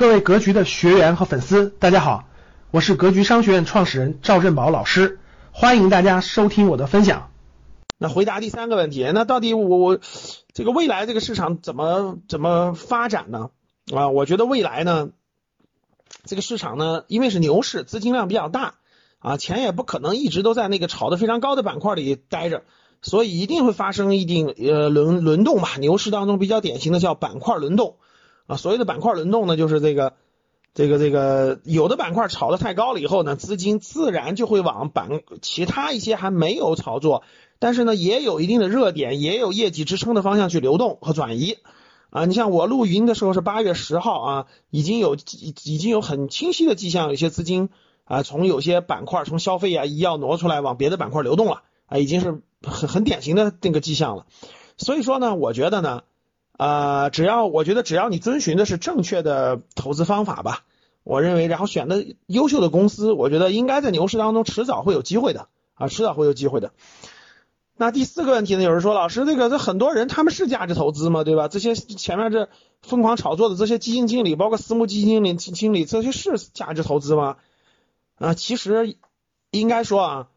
各位格局的学员和粉丝，大家好，我是格局商学院创始人赵振宝老师，欢迎大家收听我的分享。那回答第三个问题，那到底我我这个未来这个市场怎么怎么发展呢？啊，我觉得未来呢，这个市场呢，因为是牛市，资金量比较大啊，钱也不可能一直都在那个炒得非常高的板块里待着，所以一定会发生一定呃轮轮动吧。牛市当中比较典型的叫板块轮动。啊，所谓的板块轮动呢，就是这个，这个，这个有的板块炒的太高了以后呢，资金自然就会往板其他一些还没有炒作，但是呢也有一定的热点，也有业绩支撑的方向去流动和转移。啊，你像我录音的时候是八月十号啊，已经有已已经有很清晰的迹象，有些资金啊从有些板块从消费啊医药挪出来往别的板块流动了啊，已经是很很典型的那个迹象了。所以说呢，我觉得呢。啊，只要我觉得只要你遵循的是正确的投资方法吧，我认为，然后选的优秀的公司，我觉得应该在牛市当中迟早会有机会的啊，迟早会有机会的。那第四个问题呢，有人说老师，这个这很多人他们是价值投资吗？对吧？这些前面这疯狂炒作的这些基金经理，包括私募基金经理经理，这些是价值投资吗？啊，其实应该说啊，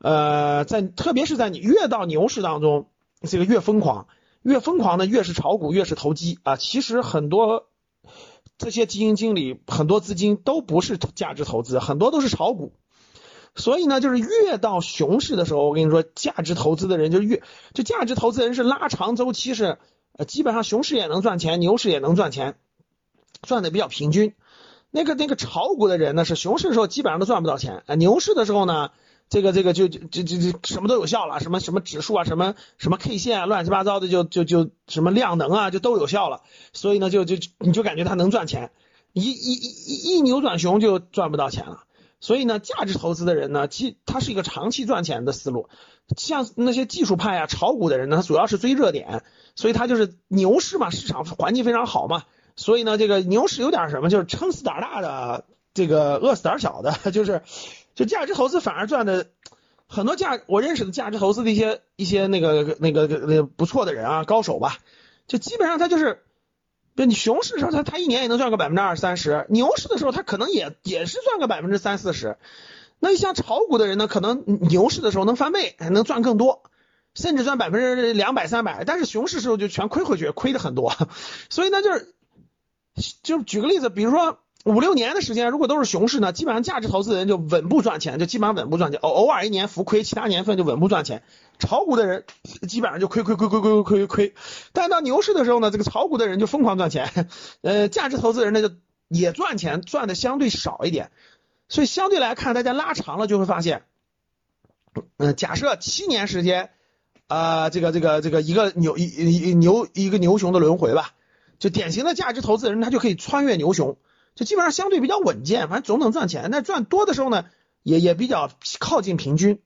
呃，在特别是在你越到牛市当中，这个越疯狂。越疯狂的越是炒股，越是投机啊！其实很多这些基金经理，很多资金都不是价值投资，很多都是炒股。所以呢，就是越到熊市的时候，我跟你说，价值投资的人就越，就价值投资人是拉长周期，是呃基本上熊市也能赚钱，牛市也能赚钱，赚的比较平均。那个那个炒股的人呢，是熊市的时候基本上都赚不到钱，啊，牛市的时候呢。这个这个就就就就什么都有效了，什么什么指数啊，什么什么 K 线啊，乱七八糟的就就就什么量能啊，就都有效了。所以呢，就就你就感觉它能赚钱，一一一一扭转熊就赚不到钱了。所以呢，价值投资的人呢，其它是一个长期赚钱的思路。像那些技术派啊、炒股的人呢，他主要是追热点，所以他就是牛市嘛，市场环境非常好嘛。所以呢，这个牛市有点什么，就是撑死胆大的，这个饿死胆小的，就是。就价值投资反而赚的很多价，我认识的价值投资的一些一些那个那个那个不错的人啊，高手吧，就基本上他就是，就你熊市的时候他他一年也能赚个百分之二三十，牛市的时候他可能也也是赚个百分之三四十。那像炒股的人呢，可能牛市的时候能翻倍，还能赚更多，甚至赚百分之两百三百，但是熊市时候就全亏回去，亏的很多。所以呢，就是就举个例子，比如说。五六年的时间，如果都是熊市呢，基本上价值投资人就稳步赚钱，就基本上稳步赚钱，偶偶尔一年浮亏，其他年份就稳步赚钱。炒股的人基本上就亏亏亏亏亏亏亏亏，但到牛市的时候呢，这个炒股的人就疯狂赚钱，呃，价值投资人呢就也赚钱，赚的相对少一点，所以相对来看，大家拉长了就会发现，嗯，假设七年时间，啊，这个这个这个一个牛一牛一个牛熊的轮回吧，就典型的价值投资人他就可以穿越牛熊。就基本上相对比较稳健，反正总能赚钱。那赚多的时候呢，也也比较靠近平均。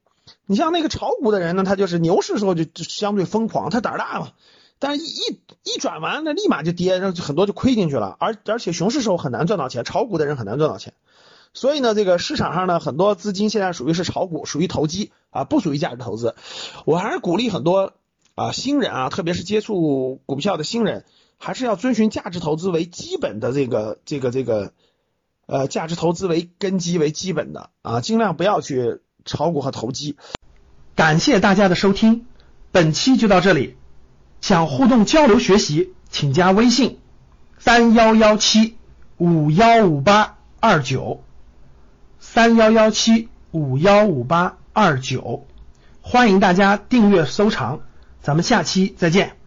你像那个炒股的人呢，他就是牛市的时候就就相对疯狂，他胆儿大嘛。但是，一一转完，那立马就跌，然后很多就亏进去了。而而且熊市时候很难赚到钱，炒股的人很难赚到钱。所以呢，这个市场上呢，很多资金现在属于是炒股，属于投机啊，不属于价值投资。我还是鼓励很多啊新人啊，特别是接触股票的新人。还是要遵循价值投资为基本的这个这个这个，呃，价值投资为根基为基本的啊，尽量不要去炒股和投机。感谢大家的收听，本期就到这里。想互动交流学习，请加微信三幺幺七五幺五八二九三幺幺七五幺五八二九，欢迎大家订阅收藏，咱们下期再见。